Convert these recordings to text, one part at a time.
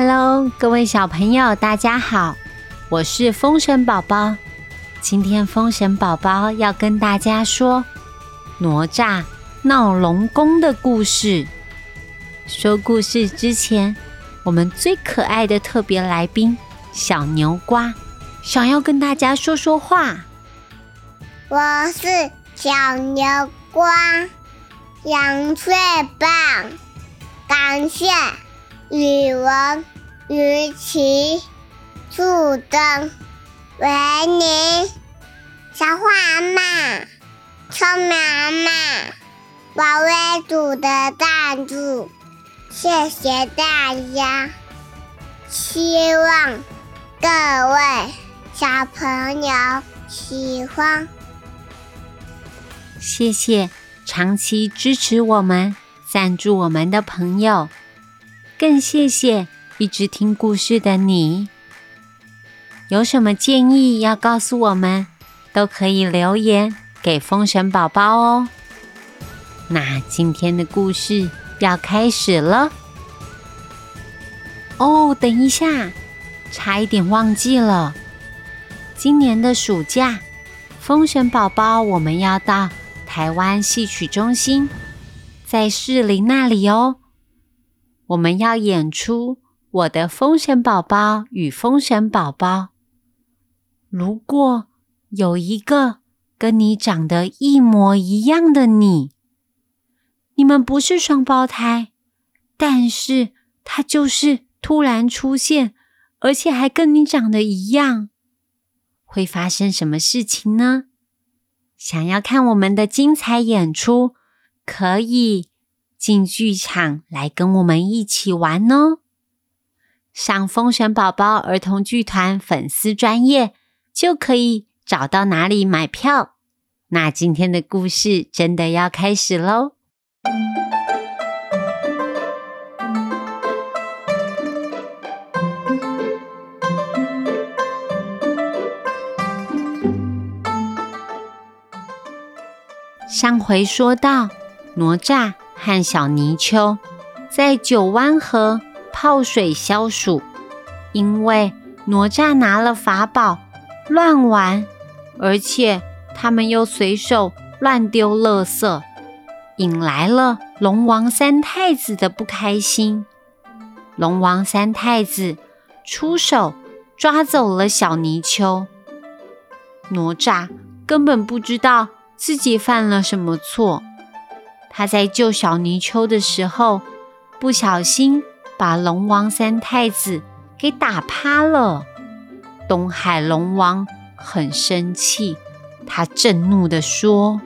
Hello，各位小朋友，大家好，我是风神宝宝。今天风神宝宝要跟大家说哪吒闹龙宫的故事。说故事之前，我们最可爱的特别来宾小牛瓜想要跟大家说说话。我是小牛瓜，羊最棒，感谢语文、语奇、树灯、维尼、小花阿妈、聪明阿妈、宝贝组的赞助，谢谢大家。希望各位小朋友喜欢。谢谢长期支持我们、赞助我们的朋友，更谢谢一直听故事的你。有什么建议要告诉我们，都可以留言给风神宝宝哦。那今天的故事要开始了。哦，等一下，差一点忘记了，今年的暑假，风神宝宝我们要到。台湾戏曲中心在士林那里哦，我们要演出《我的风神宝宝与风神宝宝》。如果有一个跟你长得一模一样的你，你们不是双胞胎，但是他就是突然出现，而且还跟你长得一样，会发生什么事情呢？想要看我们的精彩演出，可以进剧场来跟我们一起玩哦。上风神宝宝儿童剧团粉丝专业就可以找到哪里买票。那今天的故事真的要开始喽！上回说到，哪吒和小泥鳅在九湾河泡水消暑，因为哪吒拿了法宝乱玩，而且他们又随手乱丢垃圾，引来了龙王三太子的不开心。龙王三太子出手抓走了小泥鳅，哪吒根本不知道。自己犯了什么错？他在救小泥鳅的时候，不小心把龙王三太子给打趴了。东海龙王很生气，他震怒地说：“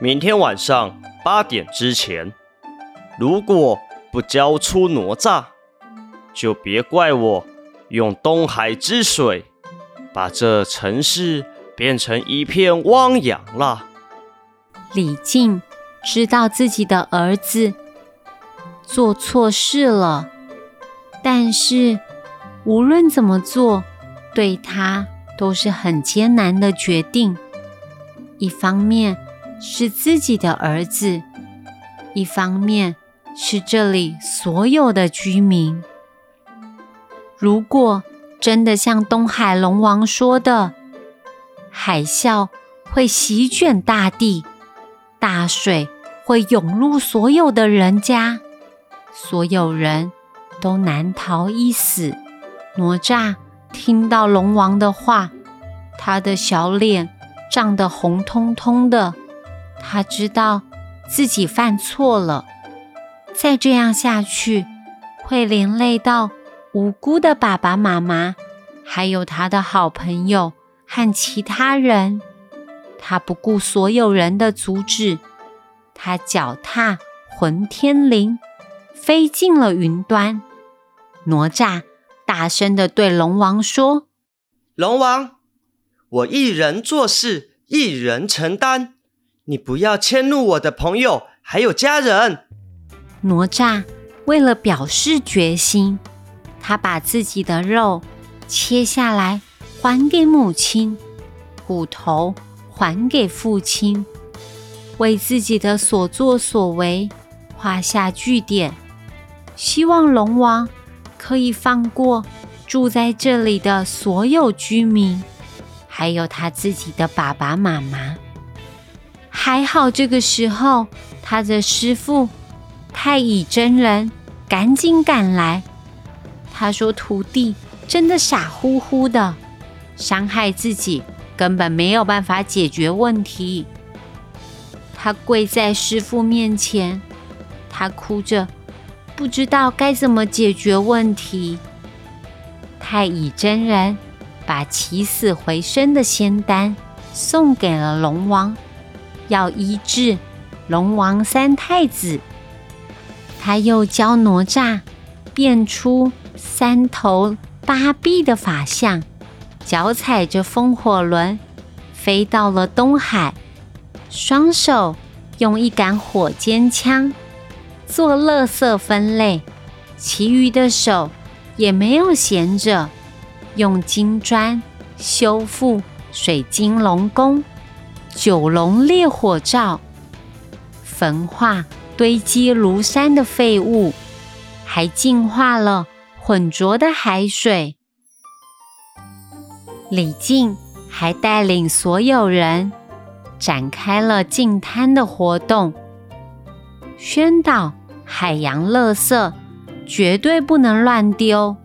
明天晚上八点之前，如果不交出哪吒，就别怪我用东海之水把这城市。”变成一片汪洋了。李靖知道自己的儿子做错事了，但是无论怎么做，对他都是很艰难的决定。一方面是自己的儿子，一方面是这里所有的居民。如果真的像东海龙王说的，海啸会席卷大地，大水会涌入所有的人家，所有人都难逃一死。哪吒听到龙王的话，他的小脸涨得红彤彤的。他知道自己犯错了，再这样下去会连累到无辜的爸爸妈妈，还有他的好朋友。和其他人，他不顾所有人的阻止，他脚踏混天绫，飞进了云端。哪吒大声的对龙王说：“龙王，我一人做事，一人承担，你不要迁怒我的朋友还有家人。”哪吒为了表示决心，他把自己的肉切下来。还给母亲，骨头还给父亲，为自己的所作所为画下句点。希望龙王可以放过住在这里的所有居民，还有他自己的爸爸妈妈。还好，这个时候他的师傅太乙真人赶紧赶来。他说：“徒弟真的傻乎乎的，伤害自己，根本没有办法解决问题。”他跪在师傅面前，他哭着，不知道该怎么解决问题。太乙真人把起死回生的仙丹送给了龙王。要医治龙王三太子，他又教哪吒变出三头八臂的法相，脚踩着风火轮飞到了东海，双手用一杆火尖枪做垃圾分类，其余的手也没有闲着，用金砖修复水晶龙宫。九龙烈火罩，焚化堆积如山的废物，还净化了浑浊的海水。李靖还带领所有人展开了净滩的活动，宣导海洋垃圾绝对不能乱丢，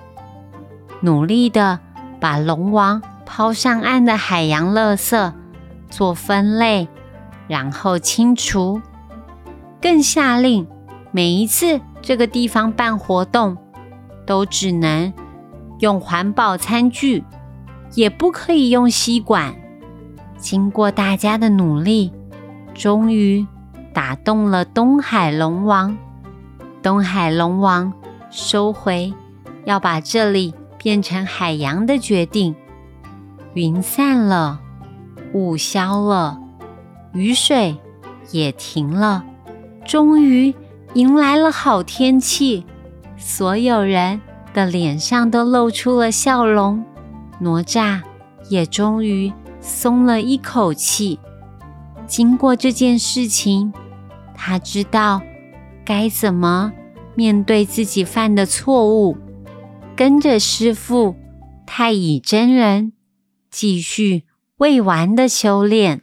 努力的把龙王抛上岸的海洋垃圾。做分类，然后清除。更下令，每一次这个地方办活动，都只能用环保餐具，也不可以用吸管。经过大家的努力，终于打动了东海龙王。东海龙王收回要把这里变成海洋的决定，云散了。雾消了，雨水也停了，终于迎来了好天气。所有人的脸上都露出了笑容，哪吒也终于松了一口气。经过这件事情，他知道该怎么面对自己犯的错误，跟着师傅太乙真人继续。未完的修炼。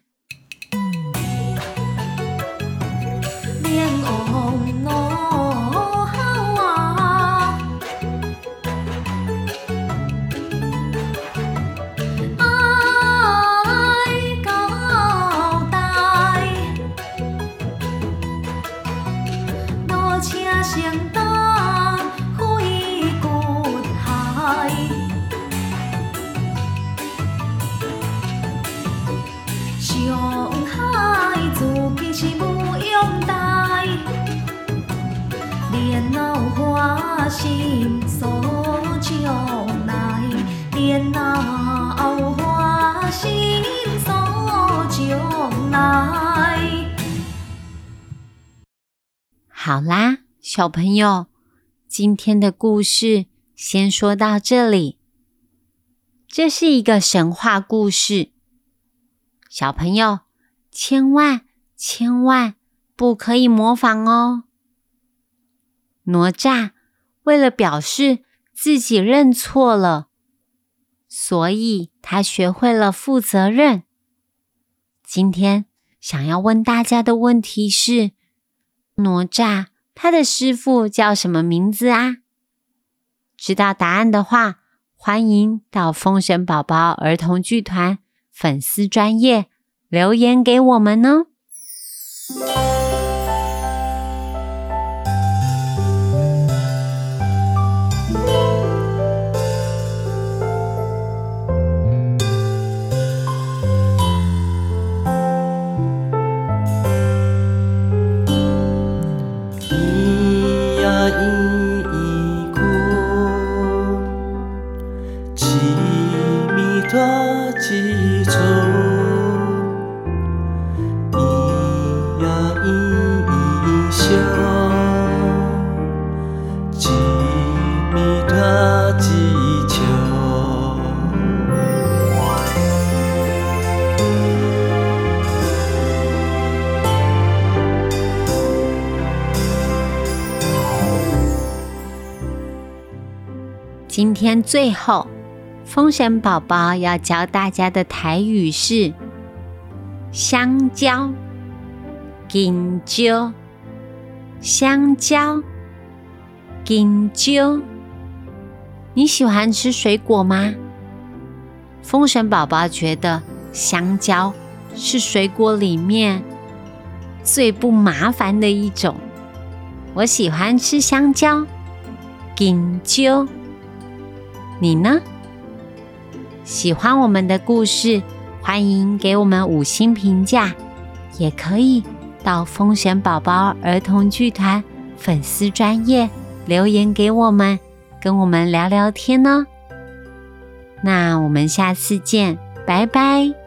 好啦，小朋友，今天的故事先说到这里。这是一个神话故事，小朋友千万千万不可以模仿哦。哪吒为了表示自己认错了，所以他学会了负责任。今天想要问大家的问题是。哪吒，他的师傅叫什么名字啊？知道答案的话，欢迎到风神宝宝儿童剧团粉丝专业留言给我们哦。今天最后，风神宝宝要教大家的台语是香蕉、金蕉、香蕉、金蕉。你喜欢吃水果吗？风神宝宝觉得香蕉是水果里面最不麻烦的一种。我喜欢吃香蕉、金蕉。你呢？喜欢我们的故事，欢迎给我们五星评价，也可以到风险宝宝儿童剧团粉丝专业留言给我们。跟我们聊聊天呢，那我们下次见，拜拜。